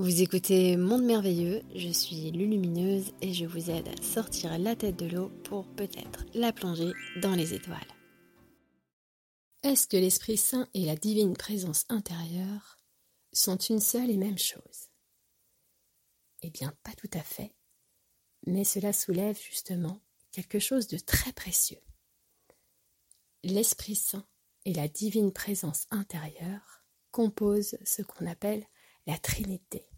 Vous écoutez Monde Merveilleux, je suis Lulumineuse et je vous aide à sortir la tête de l'eau pour peut-être la plonger dans les étoiles. Est-ce que l'Esprit Saint et la divine présence intérieure sont une seule et même chose? Eh bien, pas tout à fait, mais cela soulève justement quelque chose de très précieux. L'Esprit Saint et la divine présence intérieure composent ce qu'on appelle la Trinité.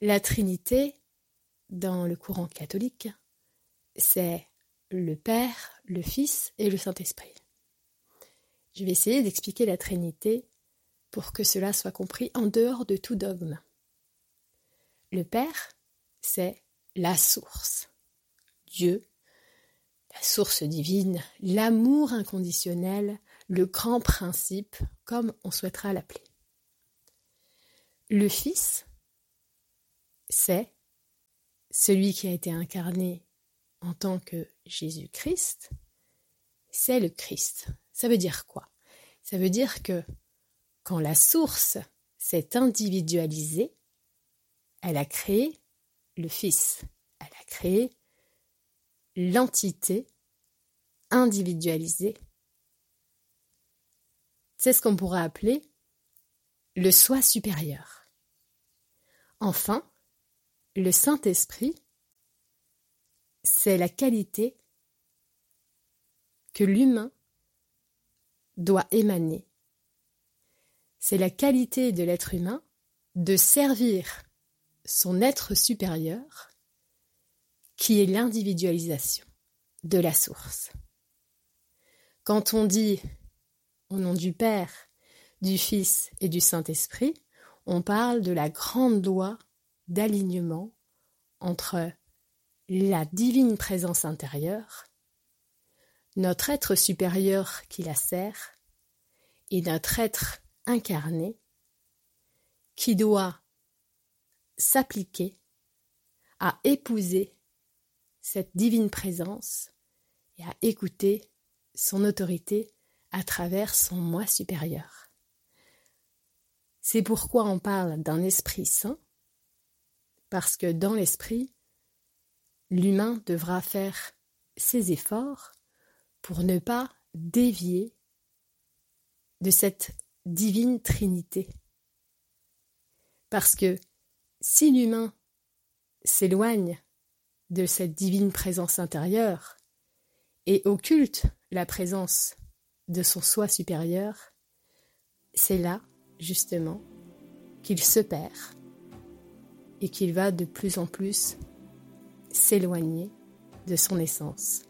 La Trinité, dans le courant catholique, c'est le Père, le Fils et le Saint-Esprit. Je vais essayer d'expliquer la Trinité pour que cela soit compris en dehors de tout dogme. Le Père, c'est la source. Dieu, la source divine, l'amour inconditionnel, le grand principe, comme on souhaitera l'appeler. Le Fils, c'est celui qui a été incarné en tant que Jésus-Christ, c'est le Christ. Ça veut dire quoi? Ça veut dire que quand la source s'est individualisée, elle a créé le Fils, elle a créé l'entité individualisée. C'est ce qu'on pourrait appeler le soi supérieur. Enfin, le Saint-Esprit, c'est la qualité que l'humain doit émaner. C'est la qualité de l'être humain de servir son être supérieur qui est l'individualisation de la source. Quand on dit au nom du Père, du Fils et du Saint-Esprit, on parle de la grande loi d'alignement entre la divine présence intérieure, notre être supérieur qui la sert, et notre être incarné qui doit s'appliquer à épouser cette divine présence et à écouter son autorité à travers son moi supérieur. C'est pourquoi on parle d'un esprit saint, parce que dans l'esprit, l'humain devra faire ses efforts pour ne pas dévier de cette divine trinité. Parce que si l'humain s'éloigne de cette divine présence intérieure et occulte la présence de son soi supérieur, c'est là, justement, qu'il se perd et qu'il va de plus en plus s'éloigner de son essence.